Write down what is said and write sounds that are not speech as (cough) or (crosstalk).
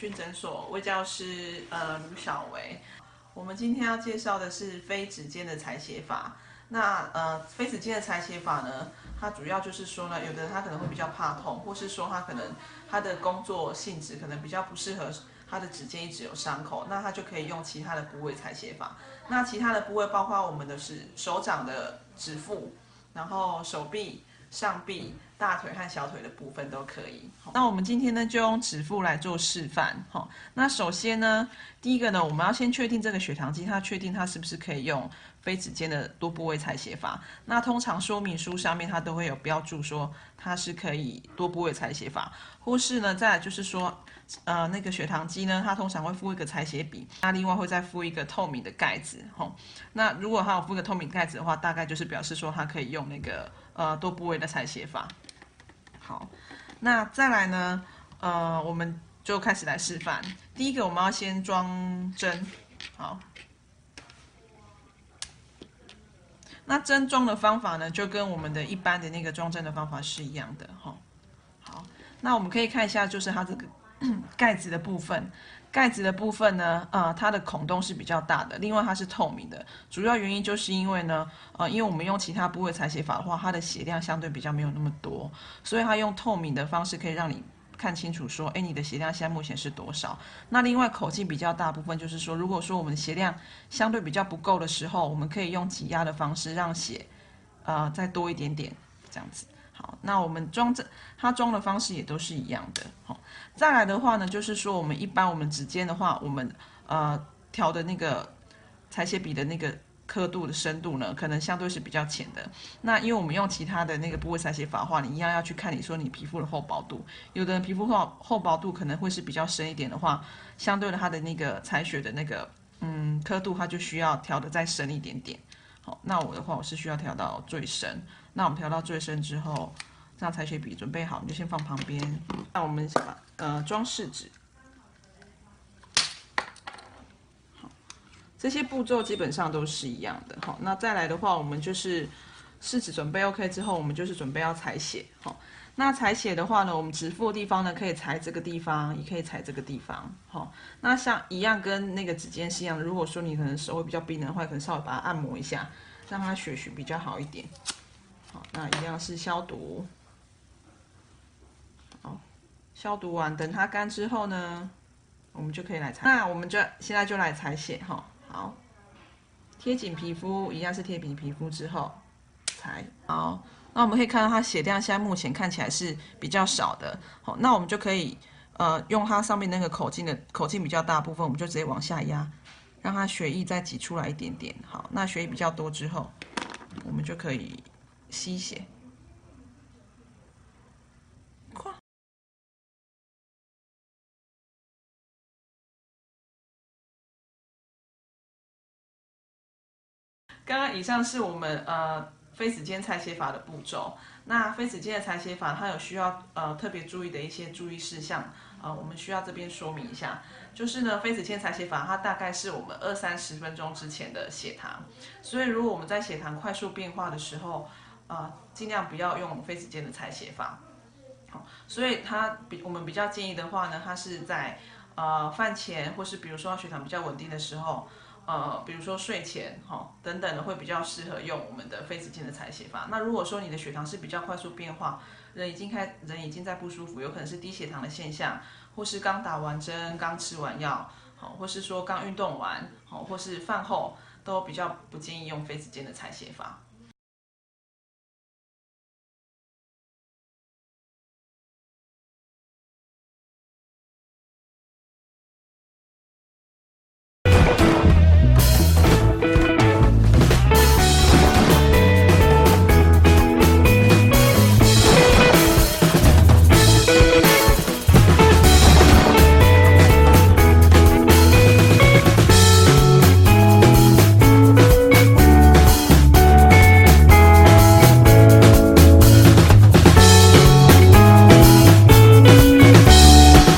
刘能俊诊所魏教师呃卢小维，我们今天要介绍的是非指尖的裁写法。那呃非指尖的裁写法呢，它主要就是说呢，有的人他可能会比较怕痛，或是说他可能他的工作性质可能比较不适合他的指尖一直有伤口，那他就可以用其他的部位裁写法。那其他的部位包括我们的是手掌的指腹，然后手臂。上臂、大腿和小腿的部分都可以。那我们今天呢，就用指腹来做示范。哈，那首先呢，第一个呢，我们要先确定这个血糖机，它确定它是不是可以用非指尖的多部位采血法。那通常说明书上面它都会有标注说它是可以多部位采血法，或是呢，再就是说，呃，那个血糖机呢，它通常会附一个采血笔，那另外会再附一个透明的盖子。吼，那如果它有附一个透明盖子的话，大概就是表示说它可以用那个。呃，多部位的采血法。好，那再来呢？呃，我们就开始来示范。第一个，我们要先装针。好，那针装的方法呢，就跟我们的一般的那个装针的方法是一样的。哈，好，那我们可以看一下，就是它这个 (clears throat) 盖子的部分。盖子的部分呢，呃，它的孔洞是比较大的，另外它是透明的，主要原因就是因为呢，呃，因为我们用其他部位裁写法的话，它的血量相对比较没有那么多，所以它用透明的方式可以让你看清楚说，哎，你的血量现在目前是多少。那另外口径比较大部分就是说，如果说我们的血量相对比较不够的时候，我们可以用挤压的方式让血，呃，再多一点点，这样子。好，那我们装这，它装的方式也都是一样的。好，再来的话呢，就是说我们一般我们指尖的话，我们呃调的那个裁写笔的那个刻度的深度呢，可能相对是比较浅的。那因为我们用其他的那个部位裁写法的话，你一样要去看你说你皮肤的厚薄度。有的人皮肤厚厚薄度可能会是比较深一点的话，相对的它的那个采血的那个嗯刻度，它就需要调的再深一点点。那我的话我是需要调到最深。那我们调到最深之后，这样裁写笔准备好，你就先放旁边。那我们把呃装饰纸，好，这些步骤基本上都是一样的。好，那再来的话，我们就是试纸准备 OK 之后，我们就是准备要采血。好，那采血的话呢，我们指腹的地方呢，可以裁这个地方，也可以裁这个地方。好，那像一样跟那个指尖是一样的。如果说你可能手会比较冰冷的话，可能稍微把它按摩一下，让它血循比较好一点。好，那一样是消毒。好，消毒完，等它干之后呢，我们就可以来裁。那我们就现在就来采血哈。好，贴紧皮肤，一样是贴紧皮肤之后好，那我们可以看到它血量现在目前看起来是比较少的。好，那我们就可以呃用它上面那个口径的口径比较大部分，我们就直接往下压，让它血液再挤出来一点点。好，那血液比较多之后，我们就可以。吸血，刚刚以上是我们呃非指尖裁写法的步骤。那非指尖的裁写法，它有需要呃特别注意的一些注意事项，呃，我们需要这边说明一下。就是呢，非指尖裁写法，它大概是我们二三十分钟之前的血糖，所以如果我们在血糖快速变化的时候，啊，尽量不要用非指尖的裁写法，好，所以它比我们比较建议的话呢，它是在呃饭前或是比如说血糖比较稳定的时候，呃，比如说睡前哈等等的会比较适合用我们的非指尖的采血法。那如果说你的血糖是比较快速变化，人已经开人已经在不舒服，有可能是低血糖的现象，或是刚打完针、刚吃完药，好，或是说刚运动完，好，或是饭后，都比较不建议用非指尖的采血法。